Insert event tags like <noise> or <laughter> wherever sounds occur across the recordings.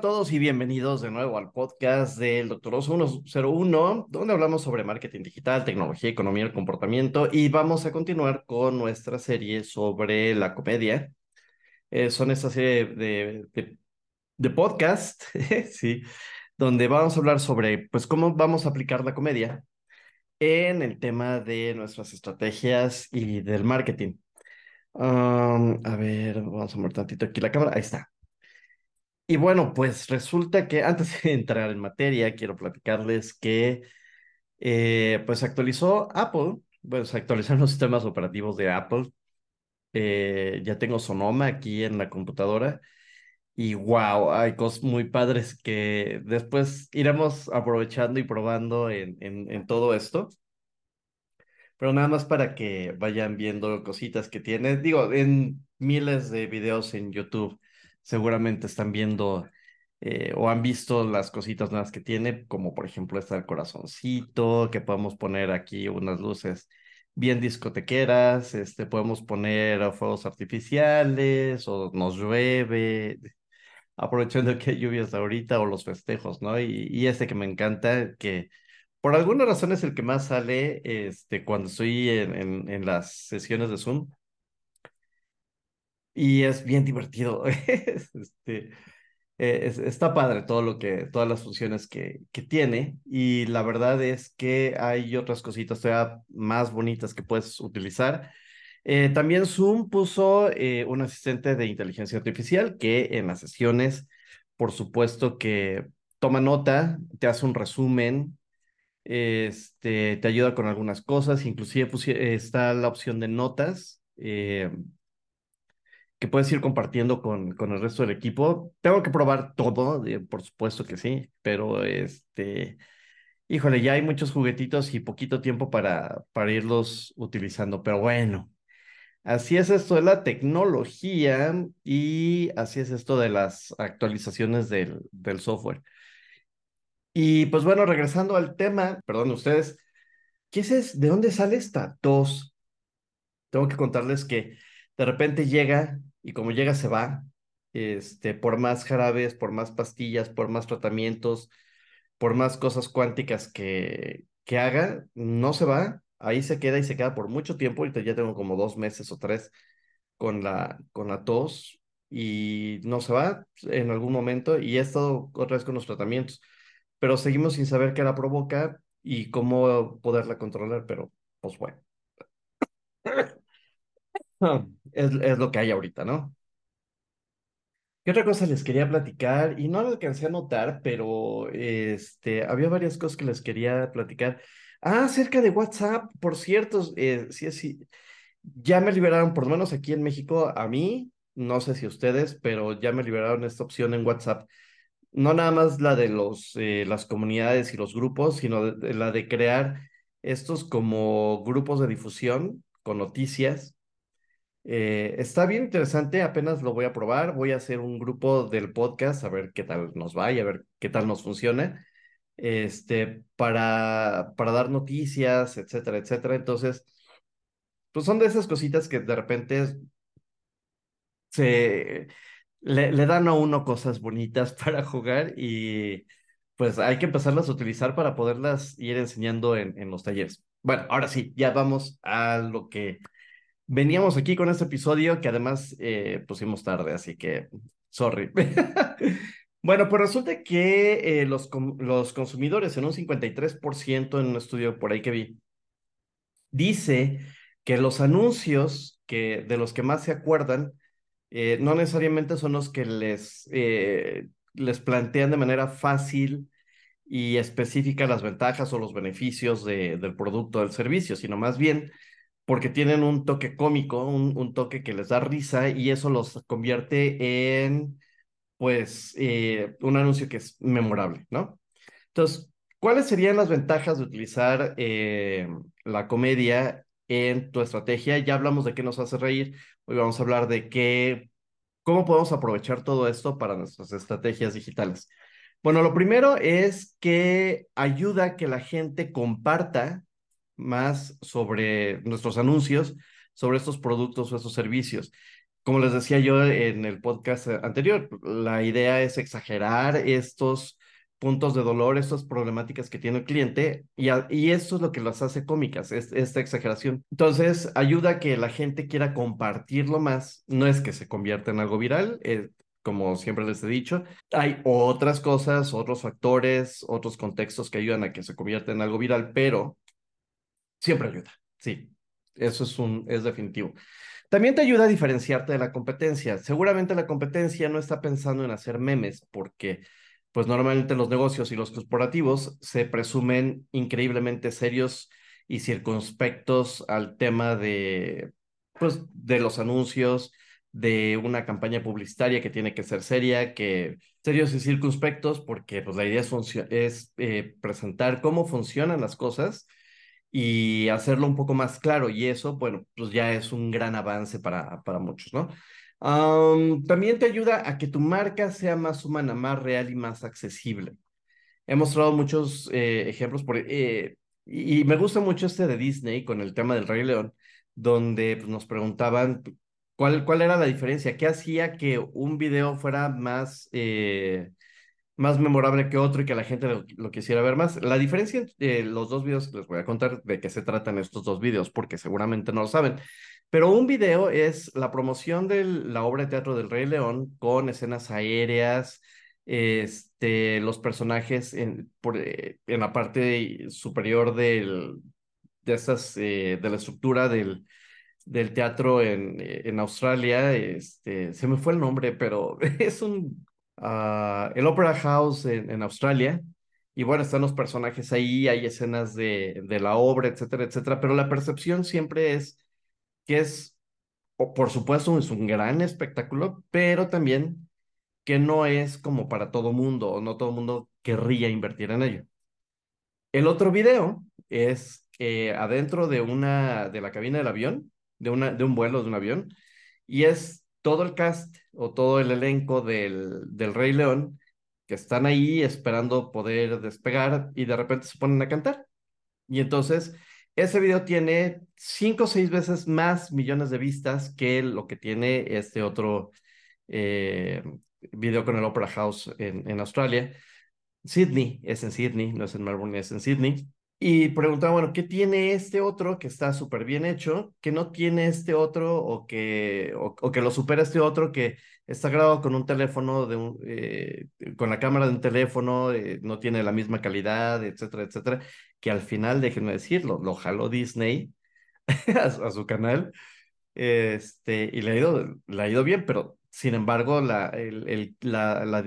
todos y bienvenidos de nuevo al podcast del Doctoroso 101, donde hablamos sobre marketing digital, tecnología, economía el comportamiento. Y vamos a continuar con nuestra serie sobre la comedia. Eh, son esta serie de, de, de podcast, <laughs> sí, donde vamos a hablar sobre pues, cómo vamos a aplicar la comedia en el tema de nuestras estrategias y del marketing. Um, a ver, vamos a mover tantito aquí la cámara. Ahí está. Y bueno, pues resulta que antes <laughs> de entrar en materia, quiero platicarles que eh, pues actualizó Apple, se actualizaron <laughs> los sistemas operativos de Apple. Eh, ya tengo Sonoma aquí en la computadora y wow, hay cosas muy padres que después iremos aprovechando y probando en, en, en todo esto. Pero nada más para que vayan viendo cositas que tiene. Digo, en miles de videos en YouTube seguramente están viendo eh, o han visto las cositas nuevas que tiene, como por ejemplo está el corazoncito, que podemos poner aquí unas luces bien discotequeras, este, podemos poner fuegos artificiales o nos llueve, <laughs> aprovechando que hay lluvias ahorita o los festejos, ¿no? Y, y este que me encanta, que por alguna razón es el que más sale este, cuando estoy en, en, en las sesiones de Zoom y es bien divertido. <laughs> este, eh, está padre todo lo que, todas las funciones que, que tiene y la verdad es que hay otras cositas todavía más bonitas que puedes utilizar. Eh, también Zoom puso eh, un asistente de inteligencia artificial que en las sesiones, por supuesto que toma nota, te hace un resumen, este, te ayuda con algunas cosas, inclusive está la opción de notas que puedes ir compartiendo con, con el resto del equipo. Tengo que probar todo, por supuesto que sí, pero este, híjole, ya hay muchos juguetitos y poquito tiempo para, para irlos utilizando, pero bueno. Así es esto de la tecnología y así es esto de las actualizaciones del, del software. Y pues bueno, regresando al tema, perdón ustedes, ¿qué es, ¿de dónde sale esta tos? Tengo que contarles que de repente llega y como llega se va, este, por más jarabes, por más pastillas, por más tratamientos, por más cosas cuánticas que, que haga, no se va, ahí se queda y se queda por mucho tiempo, ahorita ya tengo como dos meses o tres con la, con la tos y no se va en algún momento y he estado otra vez con los tratamientos, pero seguimos sin saber qué la provoca y cómo poderla controlar, pero pues bueno. <coughs> Es, es lo que hay ahorita, ¿no? ¿Qué otra cosa les quería platicar? Y no lo alcancé a notar, pero este, había varias cosas que les quería platicar. Ah, acerca de WhatsApp, por cierto, eh, sí, sí, ya me liberaron, por lo menos aquí en México, a mí, no sé si ustedes, pero ya me liberaron esta opción en WhatsApp. No nada más la de los, eh, las comunidades y los grupos, sino la de crear estos como grupos de difusión con noticias eh, está bien interesante, apenas lo voy a probar. Voy a hacer un grupo del podcast a ver qué tal nos va y a ver qué tal nos funciona. Este, para, para dar noticias, etcétera, etcétera. Entonces, pues son de esas cositas que de repente se le, le dan a uno cosas bonitas <laughs> para jugar y pues hay que empezarlas a utilizar para poderlas ir enseñando en, en los talleres. Bueno, ahora sí, ya vamos a lo que Veníamos aquí con este episodio que además eh, pusimos tarde, así que sorry. <laughs> bueno, pues resulta que eh, los, los consumidores en un 53% en un estudio por ahí que vi, dice que los anuncios que, de los que más se acuerdan eh, no necesariamente son los que les, les plantean de manera fácil y específica las ventajas o los beneficios de, del producto o del servicio, sino más bien porque tienen un toque cómico, un, un, toque que les da risa y eso los convierte en, pues, eh, un anuncio que es memorable, ¿no? Entonces, ¿cuáles serían las ventajas de utilizar eh, la comedia en tu estrategia? Ya hablamos de qué nos hace reír, hoy vamos a hablar de qué, cómo podemos aprovechar todo esto para nuestras estrategias digitales. Bueno, lo primero es que ayuda a que la gente comparta más sobre nuestros anuncios, sobre estos productos o estos servicios. como les decía yo en el podcast anterior, la idea es exagerar estos puntos de dolor, estas problemáticas que tiene el cliente y, y esto es lo que las hace cómicas, es, esta exageración. Entonces, ayuda a que la gente quiera compartirlo más, no es que se convierta en algo viral, eh, como siempre les he dicho, hay otras cosas, otros factores, otros contextos que ayudan a que se convierta en algo viral, pero siempre ayuda, sí, eso es, un, es definitivo. También te ayuda a diferenciarte de la competencia. Seguramente la competencia no está pensando en hacer memes porque pues normalmente los negocios y los corporativos se presumen increíblemente serios y circunspectos al tema de, pues, de los anuncios, de una campaña publicitaria que tiene que ser seria, que serios y circunspectos, porque pues la idea es, eh, presentar cómo funcionan las cosas y hacerlo un poco más claro, y eso, bueno, pues ya es un gran avance para, para muchos, ¿no? también te ayuda a que tu marca sea más humana, más real y más accesible. He mostrado muchos eh, ejemplos por, eh, y, me gusta mucho este de Disney con el tema del Rey León, donde pues, nos preguntaban cuál, cuál era la diferencia, qué hacía que un video fuera más, eh, más memorable que otro y que la gente lo, quisiera ver más. La diferencia entre los dos videos, les voy a contar de qué se tratan estos dos videos, porque seguramente no lo saben. Pero un video es la promoción de la obra de teatro del Rey León con escenas aéreas, este, los personajes en, por, eh, en la parte superior del, de, estas, eh, de la estructura del, del teatro en, en Australia. Este, se me fue el nombre, pero <laughs> es un... Uh, el Opera House en, en Australia. Y bueno, están los personajes ahí, hay escenas de, de la obra, etcétera, etcétera, pero la percepción siempre es que es, por supuesto, es un gran espectáculo, pero también que no es como para todo mundo, o no todo mundo querría invertir en ello. El otro video es eh, adentro de una, de la cabina del avión, de, una, de un vuelo de un avión, y es todo el cast o todo el elenco del, del Rey León que están ahí esperando poder despegar y de repente se ponen a cantar. Y entonces ese video tiene cinco o seis veces más millones de vistas que lo que tiene este otro eh, video con el Opera House en, en Australia. Sydney, es en Sydney, no es en Melbourne, es en Sydney. Y preguntaba, bueno, ¿qué tiene este otro que está súper bien hecho, que no tiene este otro o que, o, que lo supera este otro que está grabado con un teléfono, de un, eh, con la cámara de un teléfono, eh, no tiene la misma calidad, etcétera, etcétera? que al final, déjenme decirlo, lo jaló Disney <laughs> a, su canal, este, y le ha ido, le ha ido bien, pero sin embargo, la, el, el, la, la,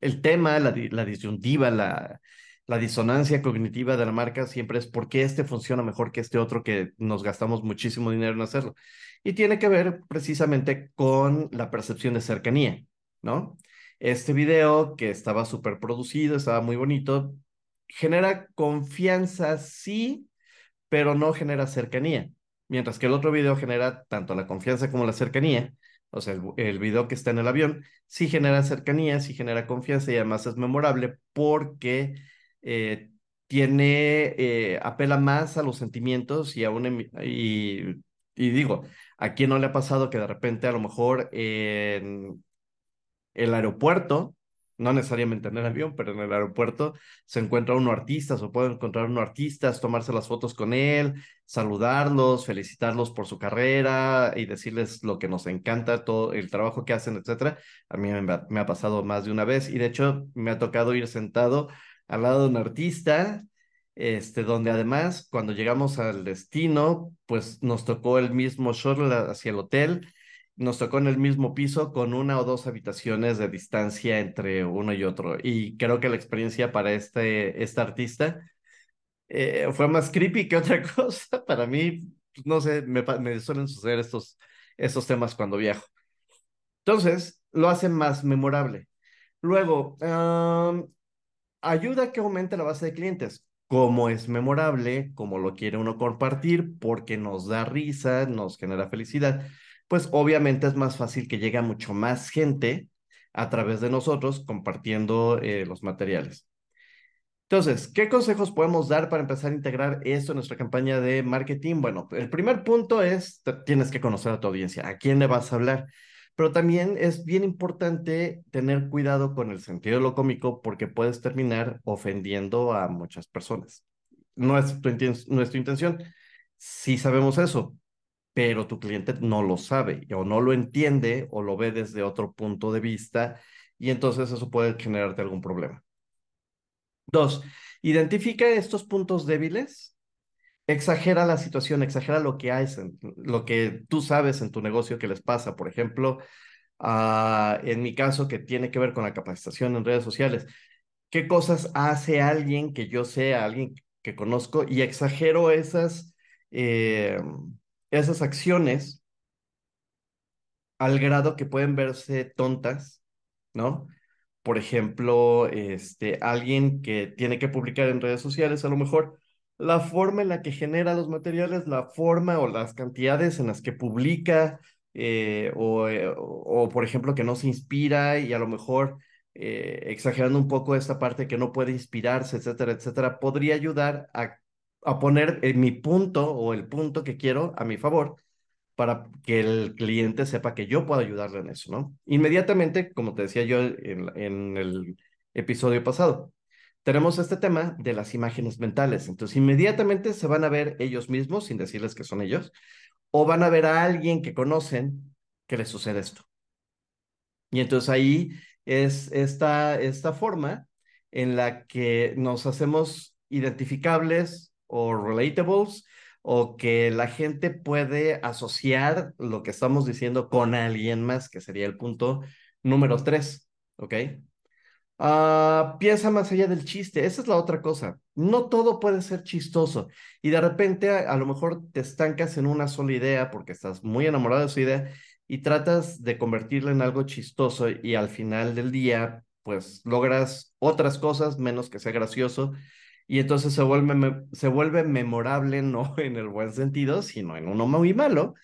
el tema, la, la disyuntiva, la, la disonancia cognitiva de la marca siempre es por qué este funciona mejor que este otro que nos gastamos muchísimo dinero en hacerlo. Y tiene que ver precisamente con la percepción de cercanía, ¿no? Este video que estaba súper producido, estaba muy bonito, genera confianza, sí, pero no genera cercanía. Mientras que el otro video genera tanto la confianza como la cercanía. O sea, el, video que está en el avión sí genera cercanía, sí genera confianza y además es memorable porque eh, tiene, eh, apela más a los sentimientos y a un, y, y digo, ¿a quién no le ha pasado que de repente a lo mejor en el aeropuerto no necesariamente en el avión, pero en el aeropuerto se encuentra uno artistas o puede encontrar uno artistas, tomarse las fotos con él, saludarlos, felicitarlos por su carrera y decirles lo que nos encanta, todo el trabajo que hacen, etcétera. A mí me, ha pasado más de una vez y de hecho me ha tocado ir sentado al lado de un artista, este, donde además cuando llegamos al destino, pues nos tocó el mismo shuttle hacia el hotel nos tocó en el mismo piso con una o dos habitaciones de distancia entre uno y otro. Y creo que la experiencia para este, este artista eh, fue más creepy que otra <laughs> cosa. Para mí, pues, no sé, me, me suelen suceder estos, estos temas cuando viajo. Entonces, lo hace más memorable. Luego, ayuda a que aumente la base de clientes. Como es memorable, como lo quiere uno compartir, porque nos da risa, nos genera felicidad pues obviamente es más fácil que llegue a mucho más gente a través de nosotros compartiendo eh, los materiales. Entonces, ¿qué consejos podemos dar para empezar a integrar esto en nuestra campaña de marketing? Bueno, el primer punto es, tienes que conocer a tu audiencia, a quién le vas a hablar, pero también es bien importante tener cuidado con el sentido de lo cómico porque puedes terminar ofendiendo a muchas personas. No es tu, intención, sí sabemos eso, pero tu cliente no lo sabe o no lo entiende o lo ve desde otro punto de vista y entonces eso puede generarte algún problema. Dos, identifica estos puntos débiles, exagera la situación, exagera lo que hay, lo que tú sabes en tu negocio que les pasa. Por ejemplo, uh, en mi caso que tiene que ver con la capacitación en redes sociales, ¿qué cosas hace alguien que yo sé, alguien que conozco y exagero esas, eh, esas acciones al grado que pueden verse tontas, ¿no? por ejemplo, este, alguien que tiene que publicar en redes sociales, a lo mejor la forma en la que genera los materiales, la forma o las cantidades en las que publica, eh, o, eh, o, por ejemplo, que no se inspira y a lo mejor eh, exagerando un poco esta parte que no puede inspirarse, etcétera, etcétera, podría ayudar a, a poner mi punto o el punto que quiero a mi favor para que el cliente sepa que yo puedo ayudarle en eso, ¿no? Inmediatamente, como te decía yo en, en el episodio pasado, tenemos este tema de las imágenes mentales. Entonces, inmediatamente se van a ver ellos mismos sin decirles que son ellos, o van a ver a alguien que conocen que les sucede esto. Y entonces ahí es esta, esta forma en la que nos hacemos identificables o relatables o que la gente puede asociar lo que estamos diciendo con alguien más, que sería el punto número tres, ¿ok? Uh, piensa más allá del chiste, esa es la otra cosa. No todo puede ser chistoso y de repente a, a, lo mejor te estancas en una sola idea porque estás muy enamorado de su idea y tratas de convertirla en algo chistoso y al final del día pues logras otras cosas menos que sea gracioso y entonces se vuelve, se vuelve memorable, no <laughs> en el buen sentido, sino en uno muy malo,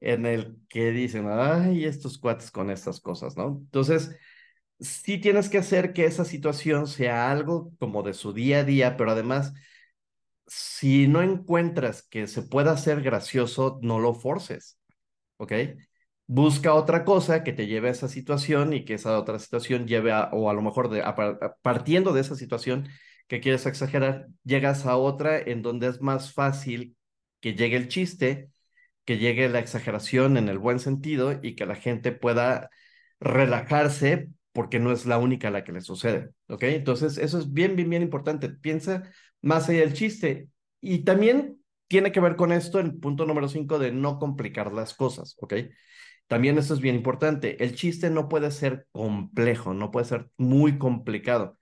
en el que dicen, ay, estos cuates con estas cosas, ¿no? Entonces, sí tienes que hacer que esa situación sea algo como de su día a día, pero además, si no encuentras que se pueda hacer gracioso, no lo forces, ¿ok? Busca otra cosa que te lleve a esa situación y que esa otra situación lleve a, o a lo mejor de, a, partiendo de esa situación, que quieres exagerar, llegas a otra en donde es más fácil que llegue el chiste, que llegue la exageración en el buen sentido y que la gente pueda relajarse porque no es la única la que le sucede, ¿ok? Entonces, eso es bien, bien, bien importante. Piensa más allá del chiste. Y también tiene que ver con esto el punto número cinco de no complicar las cosas, ¿ok? También eso es bien importante. El chiste no puede ser complejo, no puede ser muy complicado.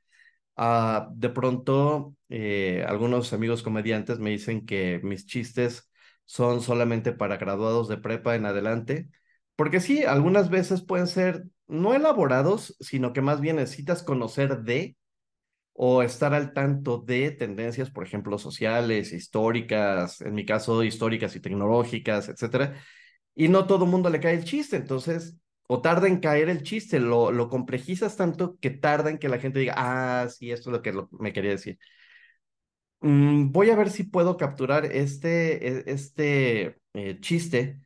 Uh, de pronto, eh, algunos amigos comediantes me dicen que mis chistes son solamente para graduados de prepa en adelante, porque sí, algunas veces pueden ser no elaborados, sino que más bien necesitas conocer de o estar al tanto de tendencias, por ejemplo, sociales, históricas, en mi caso, históricas y tecnológicas, etcétera. Y no todo mundo le cae el chiste, entonces o tarda en caer el chiste, lo, lo complejizas tanto que tarda en que la gente diga, ah, sí, esto es lo que me quería decir. Mm, voy a ver si puedo capturar este, e, este eh, chiste.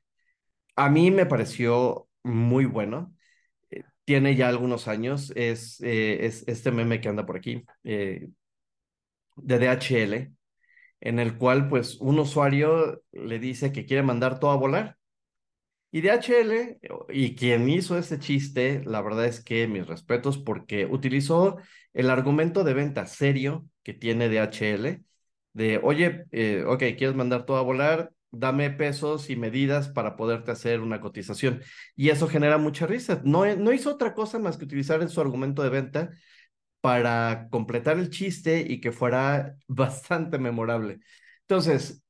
A mí me pareció muy bueno. Eh, tiene ya algunos años. Es, eh, es este meme que anda por aquí, de DHL, en el cual pues un usuario le dice que quiere mandar todo a volar y DHL, y quien hizo ese chiste, la verdad es que mis respetos porque utilizó el argumento de venta serio que tiene DHL, de, oye, eh, ok, quieres mandar todo a volar, dame pesos y medidas para poderte hacer una cotización. Y eso genera mucha risa. No, no hizo otra cosa más que utilizar en su argumento de venta para completar el chiste y que fuera <laughs> bastante memorable. Entonces,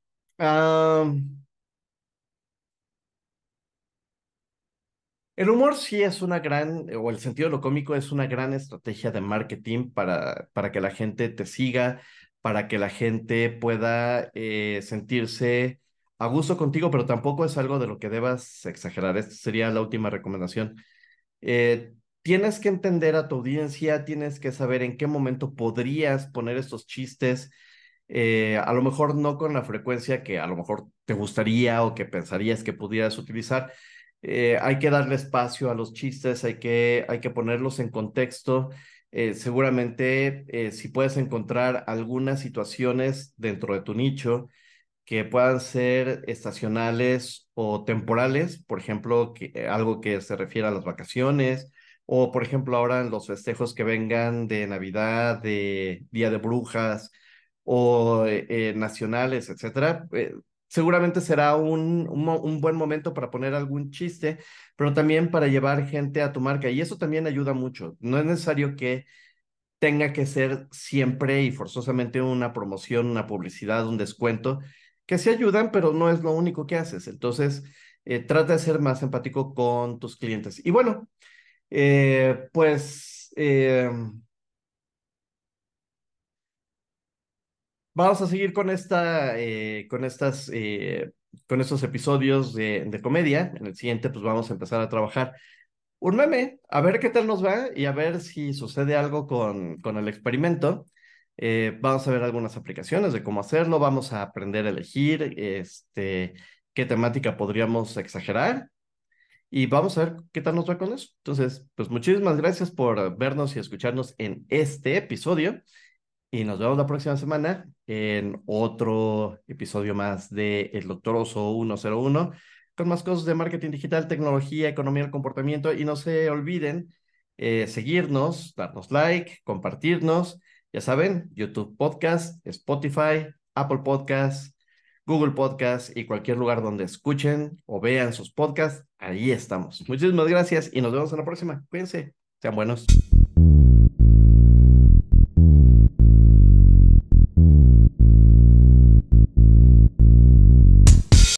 El humor sí es una gran, o el sentido de lo cómico es una gran estrategia de marketing para, para que la gente te siga, para que la gente pueda eh, sentirse a gusto contigo, pero tampoco es algo de lo que debas exagerar. Esta sería la última recomendación. Eh, tienes que entender a tu audiencia, tienes que saber en qué momento podrías poner estos chistes, eh, a lo mejor no con la frecuencia que a lo mejor te gustaría o que pensarías que pudieras utilizar. Eh, hay que darle espacio a los chistes, hay que, hay que ponerlos en contexto. Seguramente si puedes encontrar algunas situaciones dentro de tu nicho que puedan ser estacionales o temporales, por ejemplo, que, algo que se refiere a las vacaciones, o por ejemplo ahora en los festejos que vengan de Navidad, de Día de Brujas o eh, eh, nacionales, etcétera. Eh, seguramente será un, un, buen momento para poner algún chiste, pero también para llevar gente a tu marca. Y eso también ayuda mucho. No es necesario que tenga que ser siempre y forzosamente una promoción, una publicidad, un descuento, que sí ayudan, pero no es lo único que haces. Entonces, trata de ser más empático con tus clientes. Y bueno, pues Vamos a seguir con esta, eh, con estas, eh, con estos episodios de, comedia. En el siguiente, pues vamos a empezar a trabajar un a ver qué tal nos va y a ver si sucede algo con, con el experimento. Eh, vamos a ver algunas aplicaciones de cómo hacerlo, vamos a aprender a elegir este, qué temática podríamos exagerar y vamos a ver qué tal nos va con eso. Entonces, pues muchísimas gracias por vernos y escucharnos en este episodio y nos vemos la próxima semana en otro episodio más de El Doctor Oso 101 con más cosas de marketing digital, tecnología, economía comportamiento y no se olviden eh, seguirnos, darnos like, compartirnos, ya saben, YouTube Podcast, Spotify, Apple Podcast, Google Podcast y cualquier lugar donde escuchen o vean sus podcasts, ahí estamos. Muchísimas gracias y nos vemos en la próxima. Cuídense, sean buenos.